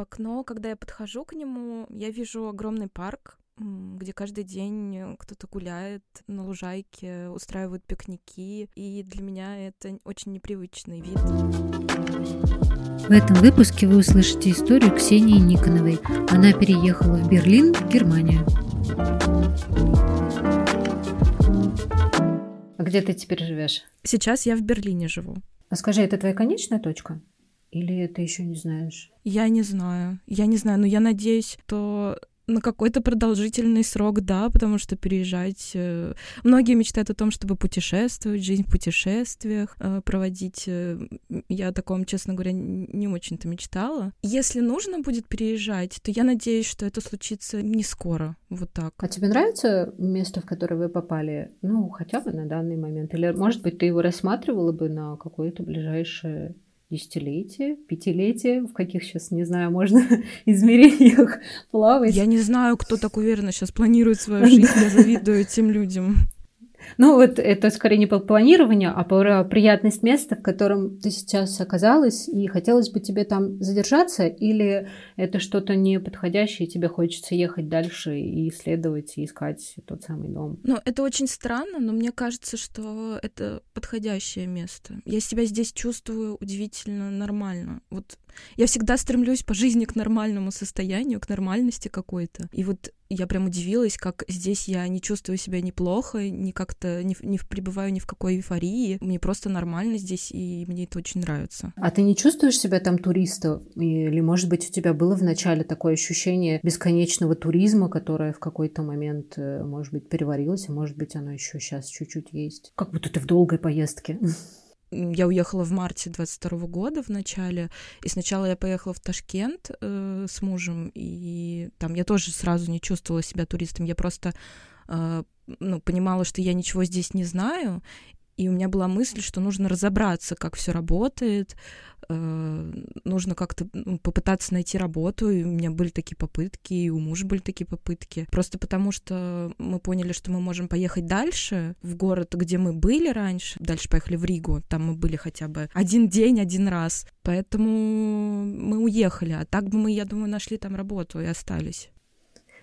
В окно, когда я подхожу к нему, я вижу огромный парк, где каждый день кто-то гуляет на лужайке, устраивают пикники, и для меня это очень непривычный вид. В этом выпуске вы услышите историю Ксении Никоновой. Она переехала в Берлин, Германия. А где ты теперь живешь? Сейчас я в Берлине живу. А скажи, это твоя конечная точка? Или ты еще не знаешь? Я не знаю. Я не знаю, но я надеюсь, что на какой-то продолжительный срок, да, потому что переезжать... Э, многие мечтают о том, чтобы путешествовать, жизнь в путешествиях э, проводить. Э, я о таком, честно говоря, не очень-то мечтала. Если нужно будет переезжать, то я надеюсь, что это случится не скоро, вот так. А тебе нравится место, в которое вы попали? Ну, хотя бы на данный момент? Или, может быть, ты его рассматривала бы на какое-то ближайшее десятилетие, пятилетие, в каких сейчас, не знаю, можно измерениях плавать. Я не знаю, кто так уверенно сейчас планирует свою жизнь, я завидую этим людям. Ну, вот это скорее не по планированию, а про приятность места, в котором ты сейчас оказалась, и хотелось бы тебе там задержаться, или это что-то неподходящее, и тебе хочется ехать дальше и исследовать, и искать тот самый дом? Ну, это очень странно, но мне кажется, что это подходящее место. Я себя здесь чувствую удивительно нормально. Вот я всегда стремлюсь по жизни к нормальному состоянию, к нормальности какой-то. И вот я прям удивилась, как здесь я не чувствую себя неплохо, не как-то не, не пребываю ни в какой эйфории. Мне просто нормально здесь, и мне это очень нравится. А ты не чувствуешь себя там туристом? Или, может быть, у тебя было вначале такое ощущение бесконечного туризма, которое в какой-то момент, э, может быть, переварилось, а может быть, оно еще сейчас чуть-чуть есть? Как будто ты в долгой поездке. Я уехала в марте 22 года в начале, и сначала я поехала в Ташкент э, с мужем, и там я тоже сразу не чувствовала себя туристом, я просто э, ну, понимала, что я ничего здесь не знаю, и у меня была мысль, что нужно разобраться, как все работает, э, нужно как-то ну, попытаться найти работу. И у меня были такие попытки, и у мужа были такие попытки. Просто потому что мы поняли, что мы можем поехать дальше в город, где мы были раньше. Дальше поехали в Ригу. Там мы были хотя бы один день, один раз. Поэтому мы уехали. А так бы мы, я думаю, нашли там работу и остались.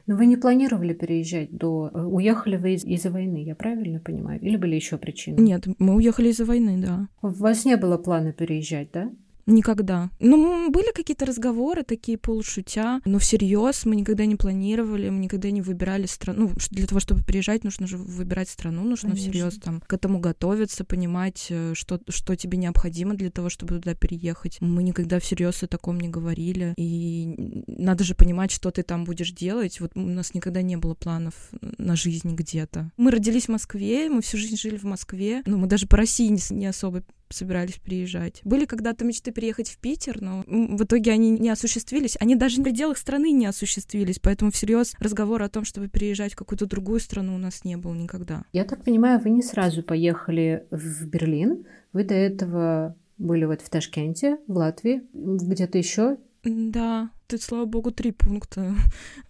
Но вы не планировали переезжать до... Э, уехали вы из- из-за войны, я правильно понимаю? Или были еще причины? Нет, мы уехали из-за войны, да. У вас не было плана переезжать, да? Никогда. Ну, были какие-то разговоры такие полушутя, но всерьез мы никогда не планировали, мы никогда не выбирали страну. Ну, для того, чтобы приезжать, нужно же выбирать страну, нужно всерьез там к этому готовиться, понимать, э, что, что тебе необходимо для того, чтобы туда переехать. Мы никогда всерьез о таком не говорили. И надо же понимать, что ты там будешь делать. Вот у нас никогда не было планов на жизнь где-то. Мы родились в Москве, мы всю жизнь жили в Москве. Ну, мы даже по России не, не особо собирались приезжать. Были когда-то мечты приехать в Питер, но в итоге они не осуществились. Они даже в пределах страны не осуществились, поэтому всерьез разговора о том, чтобы переезжать в какую-то другую страну у нас не было никогда. Я так понимаю, вы не сразу поехали в Берлин. Вы до этого были вот в Ташкенте, в Латвии, где-то еще. Да, тут, слава богу, три пункта.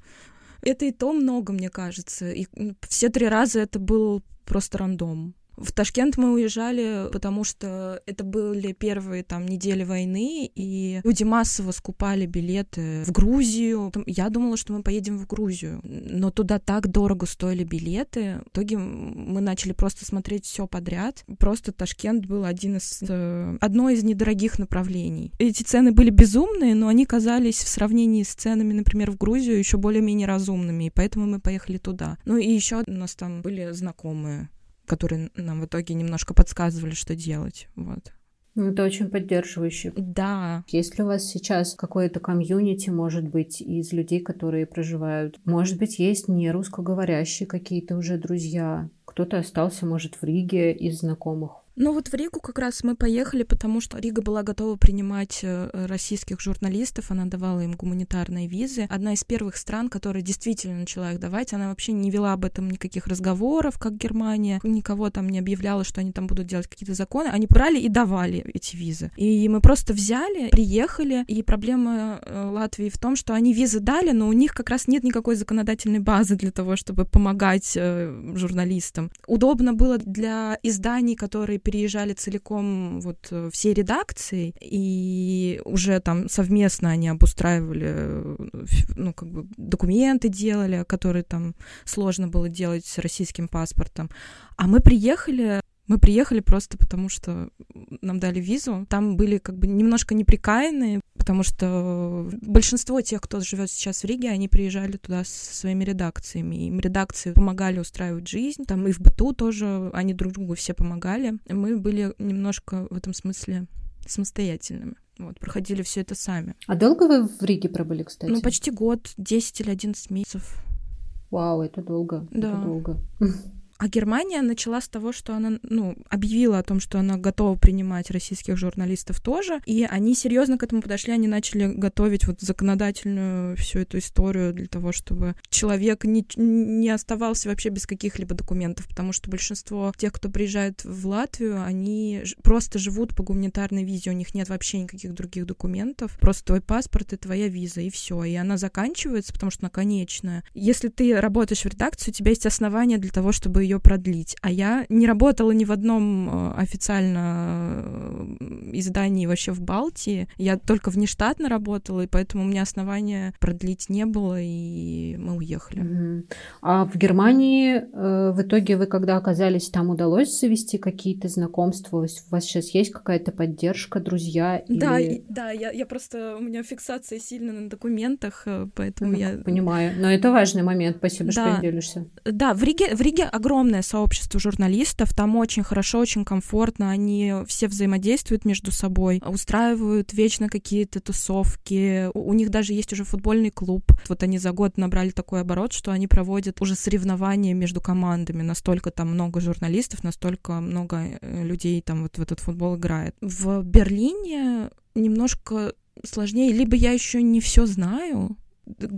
Это и то много, мне кажется. И все три раза это был просто рандом. В Ташкент мы уезжали, потому что это были первые там недели войны, и люди массово скупали билеты в Грузию. Я думала, что мы поедем в Грузию, но туда так дорого стоили билеты. В итоге мы начали просто смотреть все подряд. Просто Ташкент был один из, э, одно из недорогих направлений. Эти цены были безумные, но они казались в сравнении с ценами, например, в Грузию еще более-менее разумными, и поэтому мы поехали туда. Ну и еще у нас там были знакомые которые нам в итоге немножко подсказывали, что делать. Вот. Ну, это очень поддерживающе. Да. Есть ли у вас сейчас какое-то комьюнити, может быть, из людей, которые проживают? Может быть, есть не русскоговорящие какие-то уже друзья? Кто-то остался, может, в Риге из знакомых? Ну вот в Ригу как раз мы поехали, потому что Рига была готова принимать э, российских журналистов, она давала им гуманитарные визы. Одна из первых стран, которая действительно начала их давать, она вообще не вела об этом никаких разговоров, как Германия, никого там не объявляла, что они там будут делать какие-то законы, они брали и давали эти визы. И мы просто взяли, приехали, и проблема э, Латвии в том, что они визы дали, но у них как раз нет никакой законодательной базы для того, чтобы помогать э, журналистам. Удобно было для изданий, которые переезжали целиком вот э, всей редакцией, и уже там совместно они обустраивали, э, ну, как бы документы делали, которые там сложно было делать с российским паспортом. А мы приехали мы приехали просто потому, что нам дали визу. Там были как бы немножко неприкаянные, потому что большинство тех, кто живет сейчас в Риге, они приезжали туда со своими редакциями. Им редакции помогали устраивать жизнь. Там и в быту тоже они друг другу все помогали. Мы были немножко в этом смысле самостоятельными. Вот, проходили все это сами. А долго вы в Риге пробыли, кстати? Ну, почти год, 10 или 11 месяцев. Вау, это долго. Да. Это долго. А Германия начала с того, что она ну, объявила о том, что она готова принимать российских журналистов тоже. И они серьезно к этому подошли, они начали готовить вот законодательную всю эту историю для того, чтобы человек не, не оставался вообще без каких-либо документов, потому что большинство тех, кто приезжает в Латвию, они просто живут по гуманитарной визе, у них нет вообще никаких других документов, просто твой паспорт и твоя виза, и все. И она заканчивается, потому что она конечная. Если ты работаешь в редакции, у тебя есть основания для того, чтобы ее продлить. А я не работала ни в одном э, официально э, издании вообще в Балтии. Я только внештатно работала, и поэтому у меня основания продлить не было, и мы уехали. Угу. А в Германии э, в итоге вы, когда оказались там, удалось завести какие-то знакомства? У вас сейчас есть какая-то поддержка, друзья? Да, или... да, я, я просто... У меня фиксация сильно на документах, поэтому ну, я... Понимаю. Но это важный момент. Спасибо, да. что делишься. Да, в Риге, в Риге огромное огромное сообщество журналистов, там очень хорошо, очень комфортно, они все взаимодействуют между собой, устраивают вечно какие-то тусовки, у, у них даже есть уже футбольный клуб. Вот они за год набрали такой оборот, что они проводят уже соревнования между командами, настолько там много журналистов, настолько много э, людей там вот в этот футбол играет. В Берлине немножко сложнее, либо я еще не все знаю,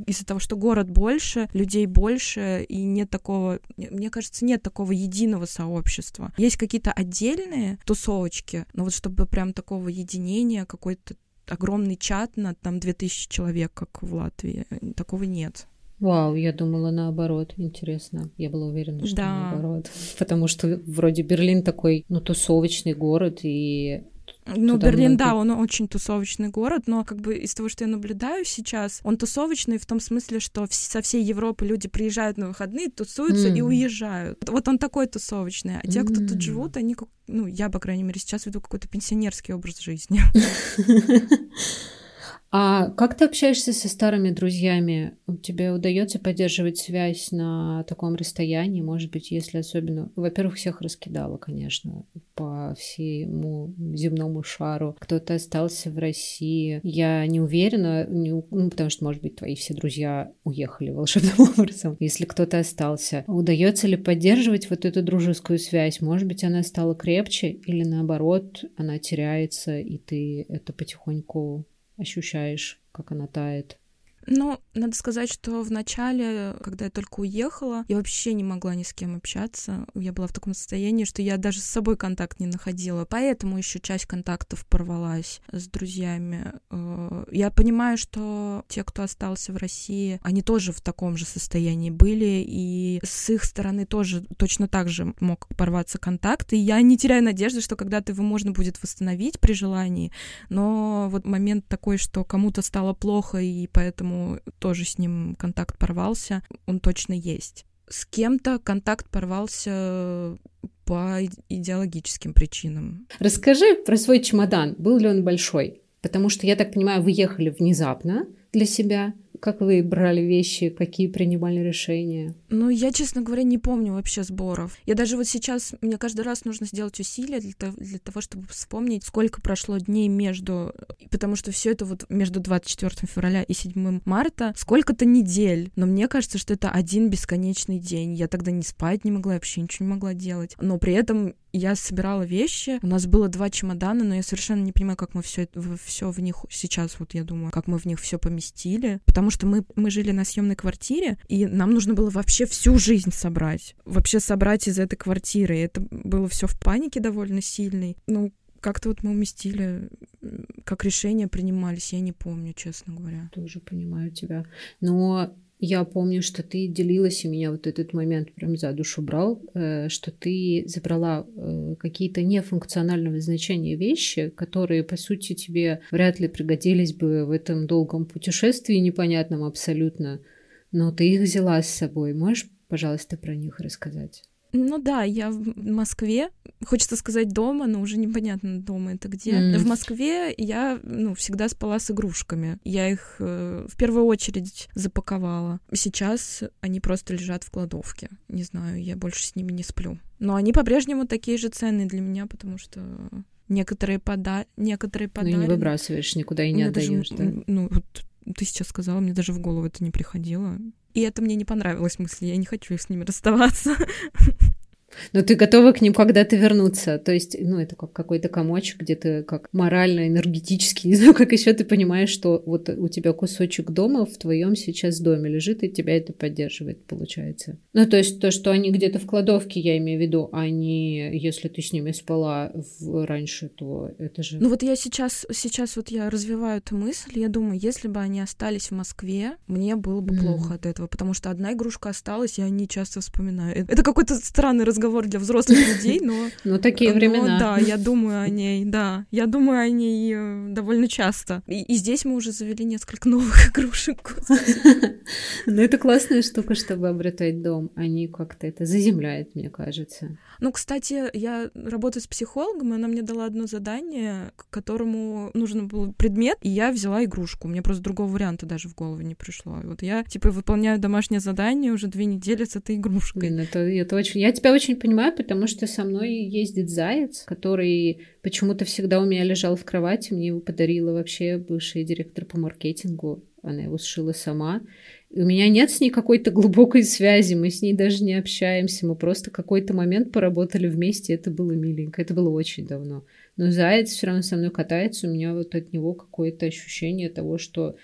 из-за того, что город больше, людей больше, и нет такого, мне кажется, нет такого единого сообщества. Есть какие-то отдельные тусовочки, но вот чтобы прям такого единения, какой-то огромный чат на там 2000 человек, как в Латвии, такого нет. Вау, я думала наоборот. Интересно. Я была уверена, что да. наоборот. Потому что вроде Берлин такой, ну, тусовочный город, и ну, Берлин, да, он очень тусовочный город, но как бы из того, что я наблюдаю сейчас, он тусовочный в том смысле, что со всей Европы люди приезжают на выходные, тусуются mm. и уезжают. Вот он такой тусовочный. А те, кто тут живут, они, ну, я, по крайней мере, сейчас веду какой-то пенсионерский образ жизни. А как ты общаешься со старыми друзьями? Тебе удается поддерживать связь на таком расстоянии? Может быть, если особенно... Во-первых, всех раскидала, конечно, по всему земному шару. Кто-то остался в России. Я не уверена, не... ну, потому что, может быть, твои все друзья уехали волшебным образом. Если кто-то остался, удается ли поддерживать вот эту дружескую связь? Может быть, она стала крепче или наоборот, она теряется, и ты это потихоньку ощущаешь, как она тает? Ну, надо сказать, что в начале, когда я только уехала, я вообще не могла ни с кем общаться. Я была в таком состоянии, что я даже с собой контакт не находила. Поэтому еще часть контактов порвалась с друзьями. Э, я понимаю, что те, кто остался в России, они тоже в таком же состоянии были, и с их стороны тоже точно так же мог порваться контакт. И я не теряю надежды, что когда-то его можно будет восстановить при желании. Но вот момент такой, что кому-то стало плохо, и поэтому тоже с ним контакт порвался, он точно есть. С кем-то контакт порвался по идеологическим причинам. Расскажи про свой чемодан. Был ли он большой? Потому что, я так понимаю, вы ехали внезапно для себя. Как вы брали вещи, какие принимали решения? Ну, я, честно говоря, не помню вообще сборов. Я даже вот сейчас, мне каждый раз нужно сделать усилия для того, для того чтобы вспомнить, сколько прошло дней между... Потому что все это вот между 24 февраля и 7 марта, сколько-то недель. Но мне кажется, что это один бесконечный день. Я тогда не спать не могла, вообще ничего не могла делать. Но при этом я собирала вещи, у нас было два чемодана, но я совершенно не понимаю, как мы все все в них сейчас вот я думаю, как мы в них все поместили, потому что мы мы жили на съемной квартире и нам нужно было вообще всю жизнь собрать, вообще собрать из этой квартиры. И это было все в панике довольно сильной. Ну как-то вот мы уместили, как решения принимались, я не помню, честно говоря. Тоже понимаю тебя. Но Я помню, что ты делилась, и меня вот этот момент прям за душу брал, э, что ты забрала э, какие-то нефункционального значения вещи, которые, по сути, тебе вряд ли пригодились бы в этом долгом путешествии, непонятном абсолютно, но ты их взяла с собой. Можешь, пожалуйста, про них рассказать? Ну да, я в Москве, хочется сказать дома, но уже непонятно дома это где. Mm. В Москве я ну, всегда спала с игрушками. Я их э, в первую очередь запаковала. Сейчас они просто лежат в кладовке. Не знаю, я больше с ними не сплю. Но они по-прежнему такие же ценные для меня, потому что некоторые пода... некоторые подарки. Ну и не выбрасываешь никуда и не отдаешь, да? Ну, вот ты сейчас сказала, мне даже в голову это не приходило. И это мне не понравилось мысли, я не хочу с ними расставаться. Но ты готова к ним когда-то вернуться. То есть, ну, это как какой-то комочек, где ты как морально, энергетически, не знаю, как еще ты понимаешь, что вот у тебя кусочек дома в твоем сейчас доме лежит, и тебя это поддерживает, получается. Ну, то есть то, что они где-то в кладовке, я имею в виду, а не если ты с ними спала в... раньше, то это же... Ну вот я сейчас, сейчас вот я развиваю эту мысль, я думаю, если бы они остались в Москве, мне было бы mm. плохо от этого, потому что одна игрушка осталась, и они часто вспоминаю. Это какой-то странный разговор разговор для взрослых людей, но... Ну, такие времена. Да, я думаю о ней, да. Я думаю о ней э, довольно часто. И здесь мы уже завели несколько новых игрушек. Ну, это классная штука, чтобы обретать дом. Они как-то это заземляют, мне кажется. Ну, кстати, я работаю с психологом, и она мне дала одно задание, к которому нужен был предмет, и я взяла игрушку. Мне просто другого варианта даже в голову не пришло. И вот я, типа, выполняю домашнее задание уже две недели с этой игрушкой. Блин, это, это очень... Я тебя очень понимаю, потому что со мной ездит заяц, который почему-то всегда у меня лежал в кровати. Мне его подарила вообще бывшая директор по маркетингу. Она его сшила сама. И у меня нет с ней какой-то глубокой связи, мы с ней даже не общаемся, мы просто какой-то момент поработали вместе, это было миленько, это было очень давно. Но заяц все равно со мной катается, у меня вот от него какое-то ощущение того, что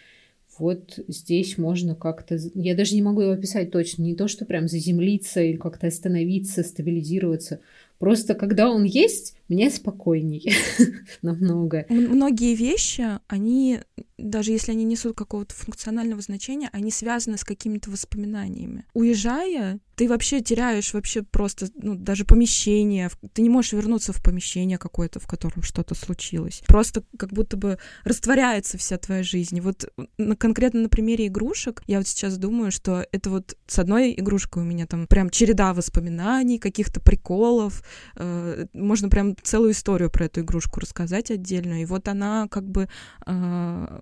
вот здесь можно как-то... Я даже не могу его описать точно. Не то, что прям заземлиться или как-то остановиться, стабилизироваться. Просто когда он есть, мне спокойнее намного. Многие вещи, они, даже если они несут какого-то функционального значения, они связаны с какими-то воспоминаниями. Уезжая, ты вообще теряешь вообще просто, ну, даже помещение. Ты не можешь вернуться в помещение какое-то, в котором что-то случилось. Просто как будто бы растворяется вся твоя жизнь. Вот на, конкретно на примере игрушек я вот сейчас думаю, что это вот с одной игрушкой у меня там прям череда воспоминаний, каких-то приколов. Э, можно прям целую историю про эту игрушку рассказать отдельно. И вот она как бы э,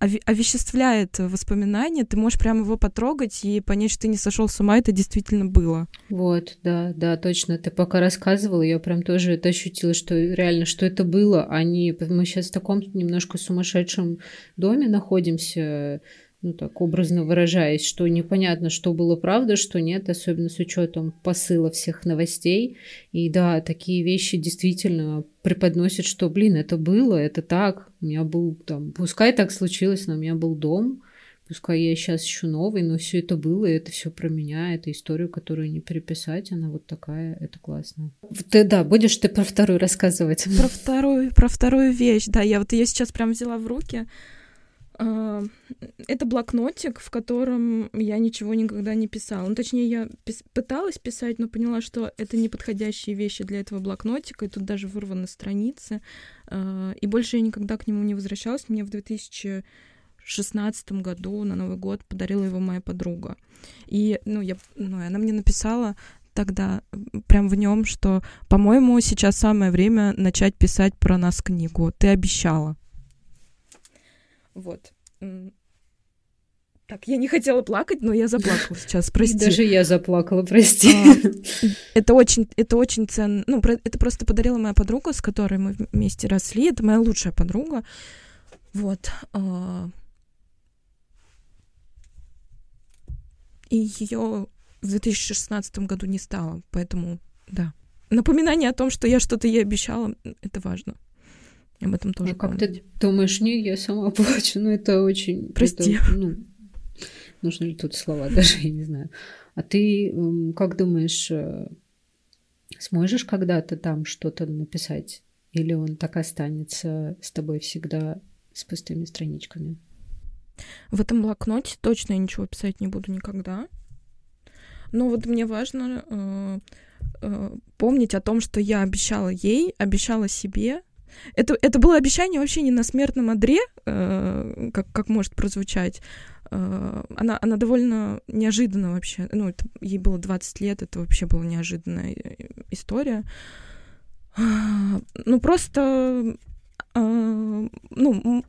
овеществляет воспоминания, ты можешь прямо его потрогать и понять, что ты не сошел с ума, это действительно было. Вот, да, да, точно. Ты пока рассказывала, я прям тоже это ощутила, что реально, что это было, а не... Мы сейчас в таком немножко сумасшедшем доме находимся, ну так образно выражаясь, что непонятно, что было правда, что нет, особенно с учетом посыла всех новостей. И да, такие вещи действительно преподносят, что, блин, это было, это так, у меня был там, пускай так случилось, но у меня был дом, пускай я сейчас еще новый, но все это было, и это все про меня, это историю, которую не переписать, она вот такая, это классно. Ты, да, будешь ты про вторую рассказывать? Про вторую, про вторую вещь, да, я вот ее сейчас прям взяла в руки, это блокнотик, в котором я ничего никогда не писала. Ну, точнее, я пис- пыталась писать, но поняла, что это неподходящие вещи для этого блокнотика, и тут даже вырваны страницы. А, и больше я никогда к нему не возвращалась. Мне в 2016 году на Новый год подарила его моя подруга. И, ну, я, ну, она мне написала тогда прям в нем, что, по-моему, сейчас самое время начать писать про нас книгу. Ты обещала. Вот. Так, я не хотела плакать, но я заплакала сейчас, прости. Даже я заплакала, прости. А, это очень, это очень ценно. Ну, это просто подарила моя подруга, с которой мы вместе росли. Это моя лучшая подруга. Вот. А, и ее в 2016 году не стало, поэтому, да. Напоминание о том, что я что-то ей обещала, это важно. Об этом тоже. А как ты думаешь, не, я сама плачу, ну это очень... Прости. Это, ну, нужны ли тут слова, даже я не знаю. А ты как думаешь, э, сможешь когда-то там что-то написать? Или он так останется с тобой всегда с пустыми страничками? В этом блокноте точно я ничего писать не буду никогда. Но вот мне важно э, э, помнить о том, что я обещала ей, обещала себе. Это, это было обещание вообще не на смертном одре, э, как, как может прозвучать. Э, она, она довольно неожиданно вообще. Ну, это, ей было 20 лет, это вообще была неожиданная э, история. Ну, просто э, ну,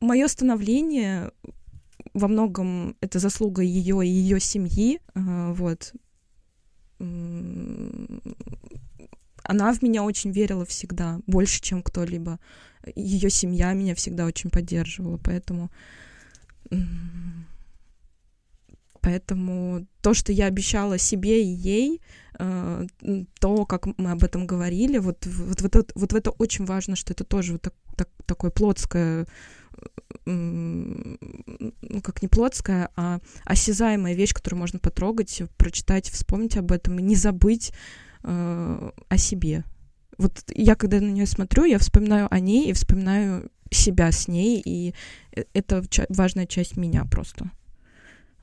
мое становление во многом это заслуга ее и ее семьи. Вот. Она в меня очень верила всегда, больше, чем кто-либо. Ее семья меня всегда очень поддерживала, поэтому Поэтому то, что я обещала себе и ей, э, то, как мы об этом говорили, вот, вот, вот, вот в это очень важно, что это тоже вот так, так, такое плотское, ну, как не плотская, а осязаемая вещь, которую можно потрогать, прочитать, вспомнить об этом и не забыть э, о себе. Вот я, когда на нее смотрю, я вспоминаю о ней и вспоминаю себя с ней, и э, это важная часть меня просто.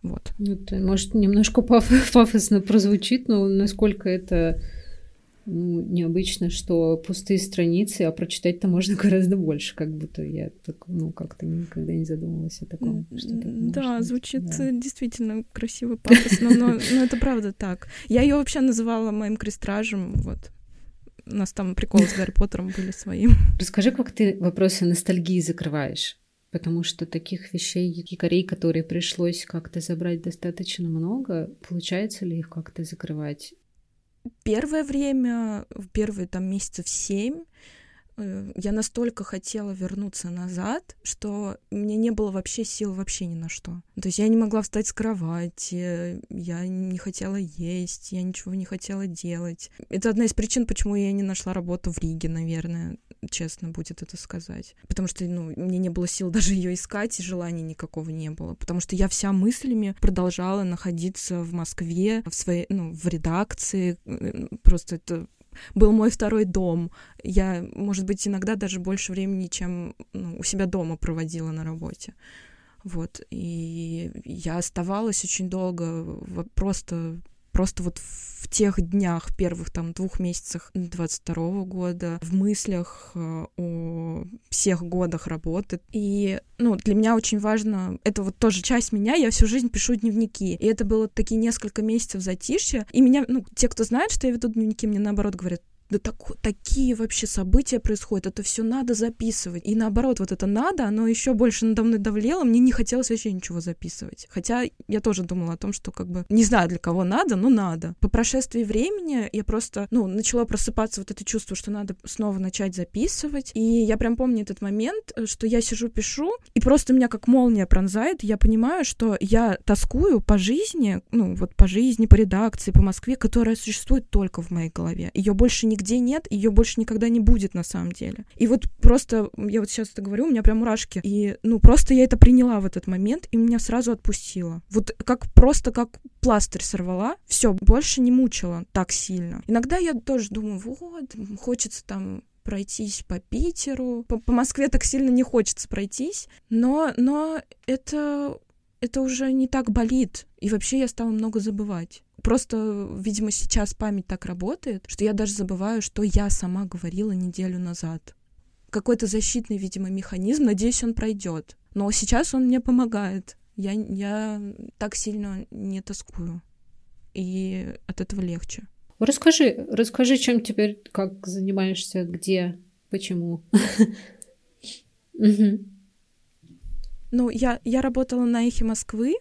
Вот. Это, может, немножко паф- пафосно прозвучит, но насколько это ну, необычно, что пустые страницы, а прочитать-то можно гораздо больше, как будто я так, ну, как-то никогда не задумывалась о таком. да, быть. звучит да. действительно красиво, пафосно, но, но это правда так. Я ее вообще называла моим крестражем, вот. У нас там приколы с Гарри Поттером были своим. Расскажи, как ты вопросы ностальгии закрываешь потому что таких вещей, якорей, которые пришлось как-то забрать достаточно много, получается ли их как-то закрывать? Первое время, в первые там месяцев семь, Э, я настолько хотела вернуться назад, что мне не было вообще сил вообще ни на что. То есть я не могла встать с кровати, я не хотела есть, я ничего не хотела делать. Это одна из причин, почему я не нашла работу в Риге, наверное, честно будет это сказать. Потому что, ну, мне не было сил даже ее искать, и желания никакого не было. Потому что я вся мыслями продолжала находиться в Москве, в своей, ну, в редакции. Просто это был мой второй дом. Я, может быть, иногда даже больше времени, чем ну, у себя дома проводила на работе. Вот. И я оставалась очень долго просто просто вот в тех днях, первых там двух месяцах 22 года, в мыслях э, о всех годах работы. И, ну, для меня очень важно, это вот тоже часть меня, я всю жизнь пишу дневники. И это было такие несколько месяцев затишья. И меня, ну, те, кто знает, что я веду дневники, мне наоборот говорят, да так, такие вообще события происходят, это все надо записывать. И наоборот, вот это надо, оно еще больше надо мной давлело, мне не хотелось вообще ничего записывать. Хотя я тоже думала о том, что как бы не знаю для кого надо, но надо. По прошествии времени я просто, ну, начала просыпаться вот это чувство, что надо снова начать записывать. И я прям помню этот момент, э, что я сижу, пишу, и просто меня как молния пронзает, я понимаю, что я тоскую по жизни, ну, вот по жизни, по редакции, по Москве, которая существует только в моей голове. Ее больше не нигде нет, ее больше никогда не будет на самом деле. И вот просто, я вот сейчас это говорю, у меня прям мурашки. И, ну, просто я это приняла в этот момент, и меня сразу отпустила. Вот как просто как пластырь сорвала, все, больше не мучила так сильно. Иногда я тоже думаю, вот, хочется там пройтись по Питеру. По, по Москве так сильно не хочется пройтись, но, но это, это уже не так болит. И вообще я стала много забывать. Просто, видимо, сейчас память так работает, что я даже забываю, что я сама говорила неделю назад. Какой-то защитный, видимо, механизм. Надеюсь, он пройдет. Но сейчас он мне помогает. Я, я так сильно не тоскую. И от этого легче. Расскажи, расскажи, чем теперь, как занимаешься, где, почему. Ну, я, я работала на эхе Москвы,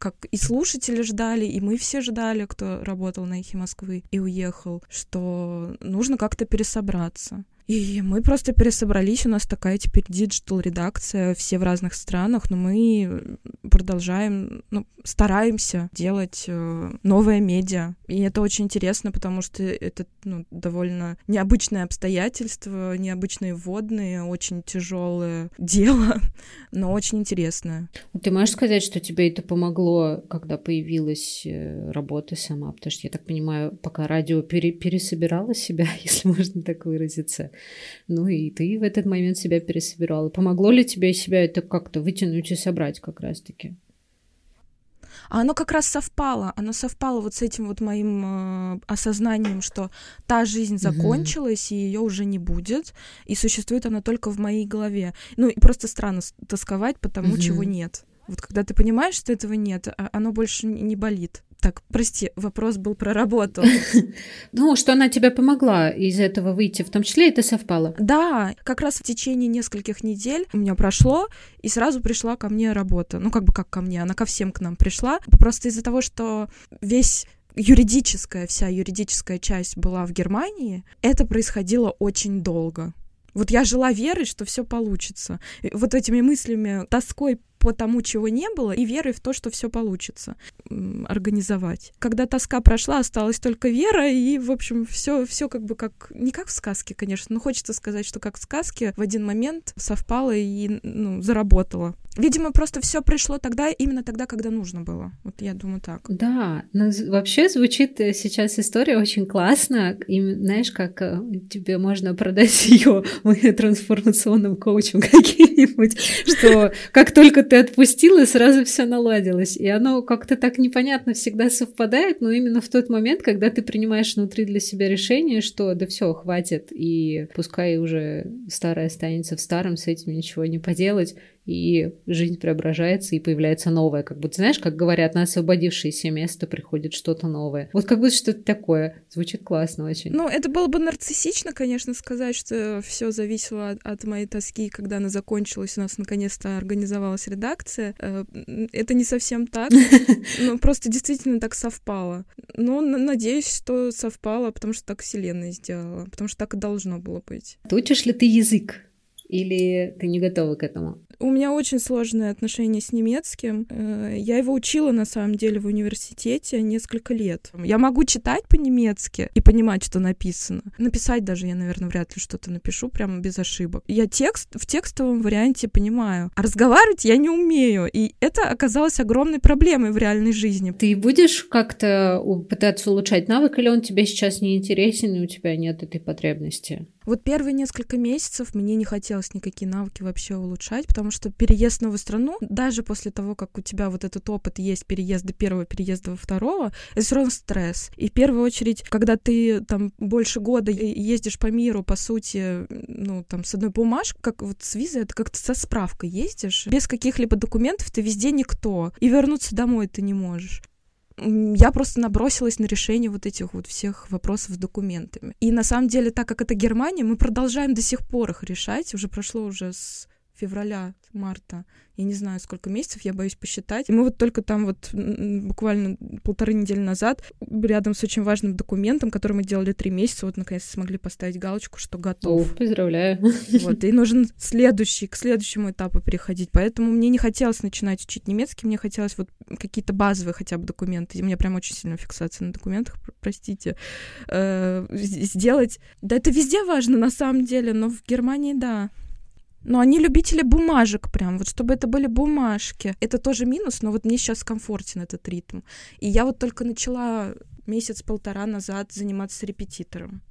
как и слушатели ждали, и мы все ждали, кто работал на эхе Москвы и уехал, что нужно как-то пересобраться. И мы просто пересобрались, у нас такая теперь digital -редакция, все в разных странах, но мы продолжаем, ну, стараемся делать э, новое медиа. И это очень интересно, потому что это ну, довольно необычное обстоятельство, необычные вводные, очень тяжелое дело, но очень интересное. Ты можешь сказать, что тебе это помогло, когда появилась э, работа сама? Потому что, я так понимаю, пока радио пере пересобирало себя, если можно так выразиться, ну и ты в этот момент себя пересобирала. Помогло ли тебе себя это как-то вытянуть и собрать как раз-таки? А оно как раз совпало, оно совпало вот с этим вот моим э, осознанием, что та жизнь закончилась, mm-hmm. и ее уже не будет, и существует она только в моей голове. Ну и просто странно тосковать по тому, mm-hmm. чего нет. Вот когда ты понимаешь, что этого нет, а оно больше не болит. Так, прости, вопрос был про работу. Ну, что она тебе помогла из этого выйти, в том числе это совпало. Да, как раз в течение нескольких недель у меня прошло, и сразу пришла ко мне работа. Ну, как бы как ко мне, она ко всем к нам пришла. Просто из-за того, что весь юридическая, вся юридическая часть была в Германии, это происходило очень долго. Вот я жила верой, что все получится. Вот этими мыслями, тоской по тому, чего не было, и верой в то, что все получится организовать. Когда тоска прошла, осталась только вера, и, в общем, все, все как бы как не как в сказке, конечно, но хочется сказать, что как в сказке в один момент совпало и ну, заработало. Видимо, просто все пришло тогда, именно тогда, когда нужно было. Вот я думаю так. Да, но вообще звучит э, сейчас история очень классно. И знаешь, как э, тебе можно продать ее трансформационным коучем каким-нибудь, что как только ты отпустила, сразу все наладилось. И оно как-то так непонятно всегда совпадает, но именно в тот момент, когда ты принимаешь внутри для себя решение, что да все, хватит, и пускай уже старое останется в старом, с этим ничего не поделать, и жизнь преображается, и появляется новое. Как будто, знаешь, как говорят, на освободившееся место приходит что-то новое. Вот как будто что-то такое. Звучит классно очень. Ну, это было бы нарциссично, конечно, сказать, что все зависело от, от моей тоски, когда она закончилась, у нас наконец-то организовалась редакция. Э, это не совсем так. Ну, просто действительно так совпало. Но надеюсь, что совпало, потому что так Вселенная сделала, потому что так и должно было быть. Ты учишь ли ты язык? Или ты не готова к этому? У меня очень сложные отношения с немецким. Э, я его учила, на самом деле, в университете несколько лет. Я могу читать по-немецки и понимать, что написано. Написать даже я, наверное, вряд ли что-то напишу прямо без ошибок. Я текст в текстовом варианте понимаю, а разговаривать я не умею. И это оказалось огромной проблемой в реальной жизни. Ты будешь как-то пытаться улучшать навык, или он тебе сейчас не интересен, и у тебя нет этой потребности? Вот первые несколько месяцев мне не хотелось никакие навыки вообще улучшать, потому что переезд в новую страну, даже после того, как у тебя вот этот опыт есть переезда первого, переезда во второго, это все равно стресс. И в первую очередь, когда ты там больше года ездишь по миру, по сути, ну, там, с одной бумажкой, как вот с визой, это как-то со справкой ездишь, без каких-либо документов ты везде никто, и вернуться домой ты не можешь я просто набросилась на решение вот этих вот всех вопросов с документами. И на самом деле, так как это Германия, мы продолжаем до сих пор их решать. Уже прошло уже с февраля, марта, я не знаю, сколько месяцев, я боюсь посчитать. И мы вот только там вот буквально полторы недели назад рядом с очень важным документом, который мы делали три месяца, вот наконец смогли поставить галочку, что готов. О, поздравляю. Вот, и нужен следующий, к следующему этапу переходить. Поэтому мне не хотелось начинать учить немецкий, мне хотелось вот какие-то базовые хотя бы документы. У меня прям очень сильная фиксация на документах, простите. Э, сделать... Да это везде важно на самом деле, но в Германии, да. Но они любители бумажек прям, вот чтобы это были бумажки. Это тоже минус, но вот мне сейчас комфортен этот ритм. И я вот только начала месяц-полтора назад заниматься репетитором.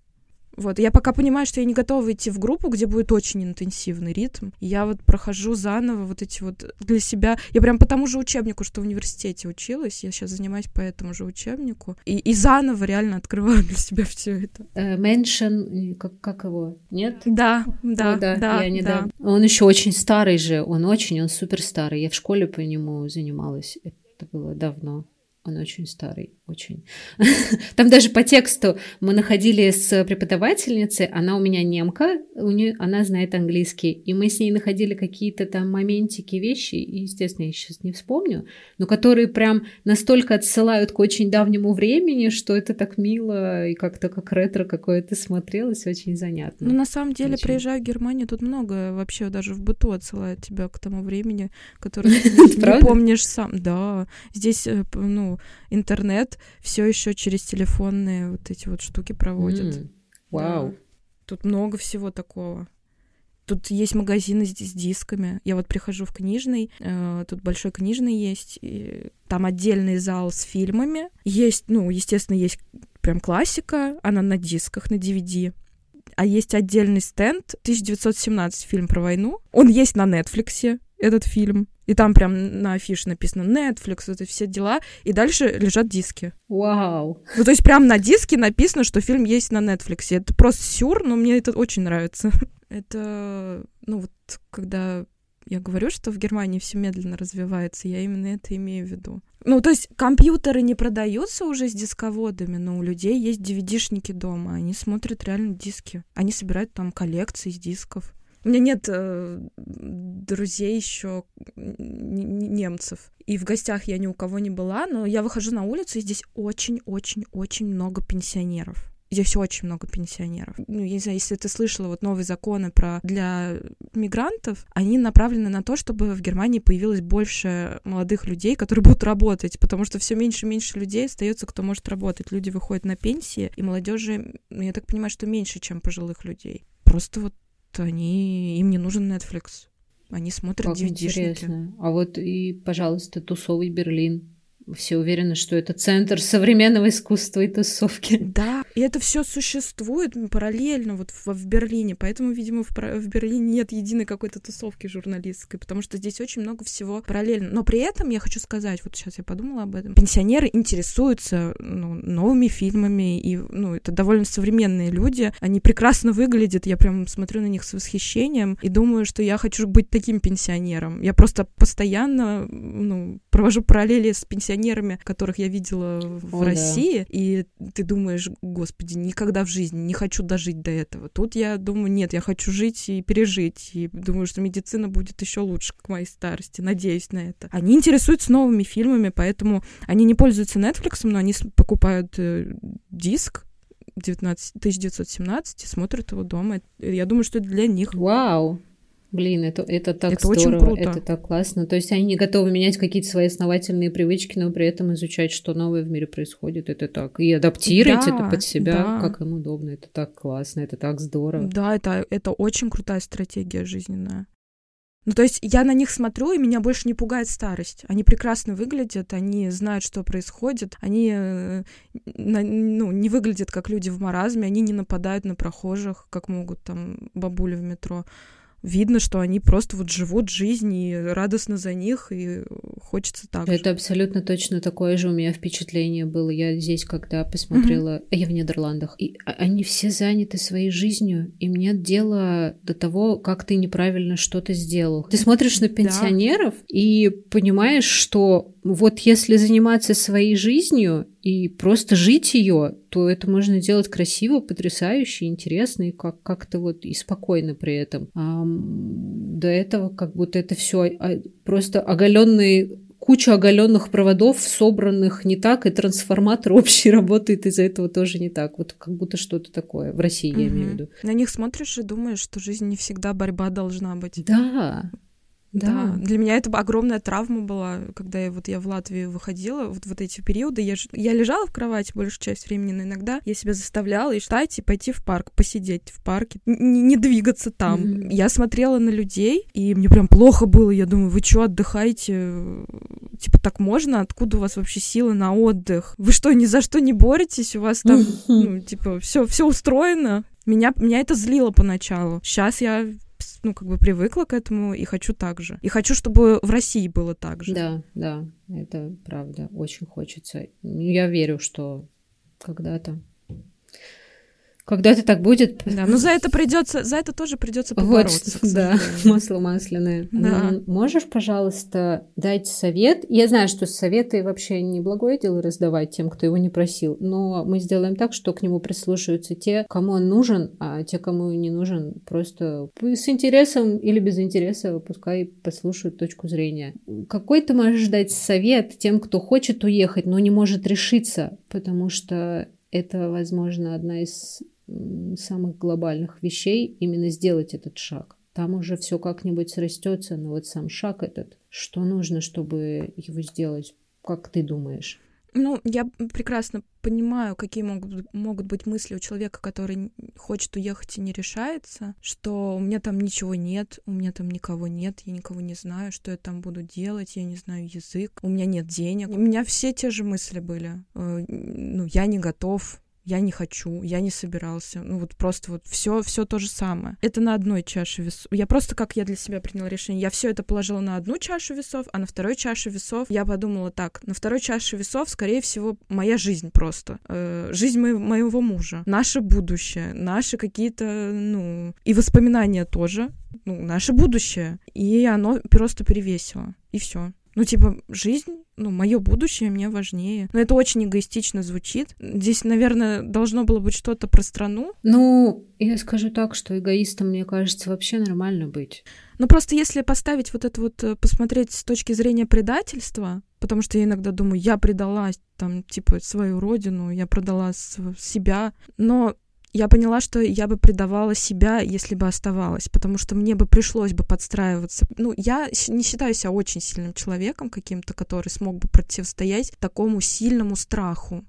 Вот, я пока понимаю, что я не готова идти в группу, где будет очень интенсивный ритм. Я вот прохожу заново вот эти вот для себя. Я прям по тому же учебнику, что в университете училась, я сейчас занимаюсь по этому же учебнику. И, и заново реально открываю для себя все это. Меншин, как, как его? Нет? Да, да, О, да, да, я не да. да. Он еще очень старый же, он очень, он супер старый. Я в школе по нему занималась. Это было давно. Он очень старый. Очень. Там даже по тексту мы находили с преподавательницей, она у меня немка, у нее, она знает английский, и мы с ней находили какие-то там моментики, вещи, и, естественно, я сейчас не вспомню, но которые прям настолько отсылают к очень давнему времени, что это так мило и как-то как ретро какое-то смотрелось, очень занятно. Ну, на самом деле, очень. приезжая в Германию, тут много вообще даже в быту отсылает тебя к тому времени, которое ты не помнишь сам. Да, здесь, э, ну, интернет все еще через телефонные вот эти вот штуки проводят. Вау. Тут много всего такого. Тут есть магазины с, с дисками. Я вот прихожу в книжный, э, тут большой книжный есть, и там отдельный зал с фильмами. Есть, ну, естественно, есть прям классика, она на дисках, на DVD. А есть отдельный стенд 1917 фильм про войну. Он есть на Нетфликсе, этот фильм. И там прям на афише написано Netflix, вот эти все дела. И дальше лежат диски. Вау. Ну, то есть прям на диске написано, что фильм есть на Netflix. Это просто сюр, но мне это очень нравится. Это, ну, вот когда я говорю, что в Германии все медленно развивается, я именно это имею в виду. Ну, то есть компьютеры не продаются уже с дисководами, но у людей есть DVD-шники дома, они смотрят реально диски. Они собирают там коллекции из дисков. У меня нет э, друзей еще немцев. И в гостях я ни у кого не была, но я выхожу на улицу, и здесь очень-очень-очень много пенсионеров. Здесь очень много пенсионеров. Ну, я не знаю, если ты слышала вот новые законы про для мигрантов, они направлены на то, чтобы в Германии появилось больше молодых людей, которые будут работать, потому что все меньше и меньше людей остается, кто может работать. Люди выходят на пенсии, и молодежи, я так понимаю, что меньше, чем пожилых людей. Просто вот они, им не нужен Netflix. Они смотрят как интересно. А вот и, пожалуйста, тусовый Берлин все уверены, что это центр современного искусства и тусовки. Да, и это все существует параллельно вот в, в Берлине, поэтому, видимо, в, в Берлине нет единой какой-то тусовки журналистской, потому что здесь очень много всего параллельно. Но при этом я хочу сказать, вот сейчас я подумала об этом, пенсионеры интересуются ну, новыми фильмами, и ну, это довольно современные люди, они прекрасно выглядят, я прям смотрю на них с восхищением и думаю, что я хочу быть таким пенсионером. Я просто постоянно ну, провожу параллели с пенсионерами которых я видела в О, России, да. и ты думаешь, господи, никогда в жизни не хочу дожить до этого. Тут я думаю, нет, я хочу жить и пережить, и думаю, что медицина будет еще лучше к моей старости, надеюсь на это. Они интересуются новыми фильмами, поэтому они не пользуются Netflix, но они покупают э, диск, 19, 1917 и смотрят его дома. Я думаю, что это для них. Вау! Блин, это, это так это здорово, очень круто. это так классно. То есть они не готовы менять какие-то свои основательные привычки, но при этом изучать, что новое в мире происходит. Это так. И адаптировать да, это под себя, да. как им удобно. Это так классно, это так здорово. Да, это, это очень крутая стратегия жизненная. Ну, то есть я на них смотрю, и меня больше не пугает старость. Они прекрасно выглядят, они знают, что происходит, они э, ну, не выглядят как люди в маразме, они не нападают на прохожих, как могут там бабули в метро видно, что они просто вот живут жизнь и радостно за них, и хочется так Это же. абсолютно точно такое же у меня впечатление было. Я здесь, когда посмотрела, mm-hmm. я в Нидерландах, и они все заняты своей жизнью, им нет дела до того, как ты неправильно что-то сделал. Ты смотришь на пенсионеров да. и понимаешь, что вот если заниматься своей жизнью и просто жить ее, то это можно делать красиво, потрясающе, интересно и как- как-то вот и спокойно при этом. А до этого как будто это все а, просто оголенные куча оголенных проводов, собранных не так, и трансформатор общий работает из-за этого тоже не так. Вот как будто что-то такое. В России, я имею в виду. На них смотришь и думаешь, что жизнь не всегда борьба должна быть. Да, да. да, для меня это огромная травма была, когда я вот я в Латвии выходила, вот, вот эти периоды, я, я лежала в кровати большую часть времени, но иногда я себя заставляла и встать и пойти в парк, посидеть в парке, не, не двигаться там. Mm-hmm. Я смотрела на людей, и мне прям плохо было, я думаю, вы что, отдыхаете? Типа, так можно? Откуда у вас вообще силы на отдых? Вы что, ни за что не боретесь? У вас там, mm-hmm. ну, типа, все все устроено? Меня, меня это злило поначалу. Сейчас я ну, как бы привыкла к этому и хочу так же. И хочу, чтобы в России было так же. Да, да, это правда. Очень хочется. Я верю, что когда-то Когда-то так будет. Да, но за это придется, за это тоже придется побороться. Вот, да, масло масляное. Да. Ну, можешь, пожалуйста, дать совет? Я знаю, что советы вообще не благое дело раздавать тем, кто его не просил, но мы сделаем так, что к нему прислушиваются те, кому он нужен, а те, кому не нужен, просто с интересом или без интереса, пускай послушают точку зрения. Какой ты можешь дать совет тем, кто хочет уехать, но не может решиться, потому что это, возможно, одна из самых глобальных вещей именно сделать этот шаг. Там уже все как-нибудь срастется, но вот сам шаг этот, что нужно, чтобы его сделать, как ты думаешь? Ну, я прекрасно понимаю, какие могут, могут быть мысли у человека, который хочет уехать и не решается, что у меня там ничего нет, у меня там никого нет, я никого не знаю, что я там буду делать, я не знаю язык, у меня нет денег. У меня все те же мысли были. Э, ну, я не готов, я не хочу, я не собирался. Ну вот просто вот все, все то же самое. Это на одной чаше весов. Я просто как я для себя приняла решение, я все это положила на одну чашу весов, а на второй чаше весов я подумала так, на второй чаше весов, скорее всего, моя жизнь просто, э, жизнь мо- моего мужа, наше будущее, наши какие-то, ну и воспоминания тоже, ну наше будущее, и оно просто перевесило и все. Ну, типа, жизнь, ну, мое будущее мне важнее. Но это очень эгоистично звучит. Здесь, наверное, должно было быть что-то про страну. Ну, я скажу так, что эгоистом, мне кажется, вообще нормально быть. Ну, просто если поставить вот это вот, э, посмотреть с точки зрения предательства, потому что я иногда думаю, я предала, там, типа, свою родину, я продала себя, но я поняла, что я бы предавала себя, если бы оставалась, потому что мне бы пришлось бы подстраиваться. Ну, я не считаю себя очень сильным человеком каким-то, который смог бы противостоять такому сильному страху.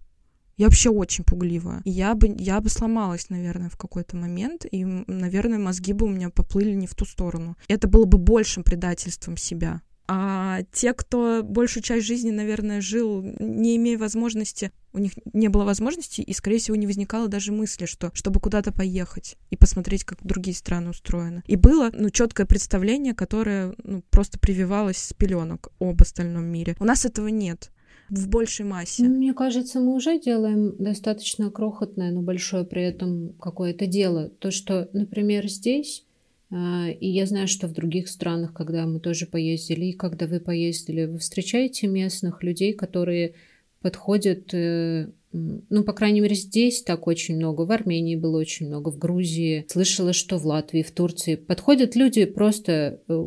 Я вообще очень пугливая. И я бы, я бы сломалась, наверное, в какой-то момент, и, наверное, мозги бы у меня поплыли не в ту сторону. Это было бы большим предательством себя. А те, кто большую часть жизни, наверное, жил, не имея возможности, у них не было возможности, и, скорее всего, не возникало даже мысли, что чтобы куда-то поехать и посмотреть, как другие страны устроены. И было, ну, четкое представление, которое ну, просто прививалось с пеленок об остальном мире. У нас этого нет в большей массе. Мне кажется, мы уже делаем достаточно крохотное, но большое при этом какое-то дело. То, что, например, здесь и я знаю, что в других странах, когда мы тоже поездили, и когда вы поездили, вы встречаете местных людей, которые подходят э, ну, по крайней мере, здесь так очень много. В Армении было очень много, в Грузии. Слышала, что в Латвии, в Турции подходят люди просто э,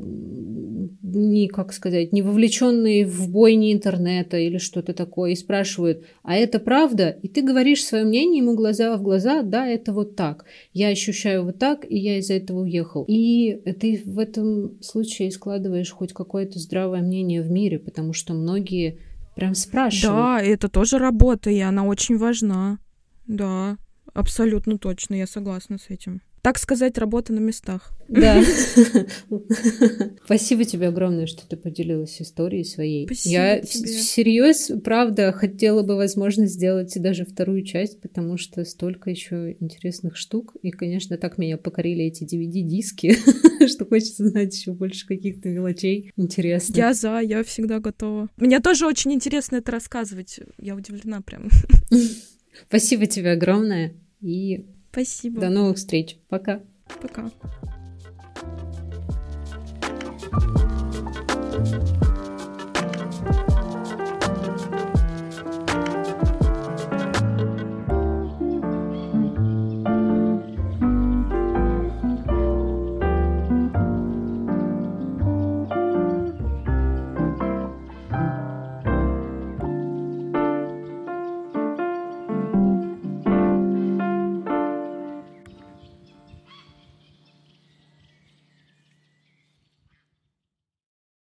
не, как сказать, не вовлеченные в бойни интернета или что-то такое, и спрашивают, а это правда? И ты говоришь свое мнение ему глаза в глаза, да, это вот так. Я ощущаю вот так, и я из-за этого уехал. И ты в этом случае складываешь хоть какое-то здравое мнение в мире, потому что многие Прям спрашивают. Да, это тоже работа, и она очень важна. Да, абсолютно точно, я согласна с этим так сказать, работа на местах. Да. Спасибо тебе огромное, что ты поделилась историей своей. Спасибо Я тебе. всерьез, правда, хотела бы, возможно, сделать даже вторую часть, потому что столько еще интересных штук. И, конечно, так меня покорили эти DVD-диски, что хочется знать еще больше каких-то мелочей интересных. Я за, я всегда готова. Мне тоже очень интересно это рассказывать. Я удивлена прям. Спасибо тебе огромное. И Спасибо. До новых встреч. Пока. Пока. thank you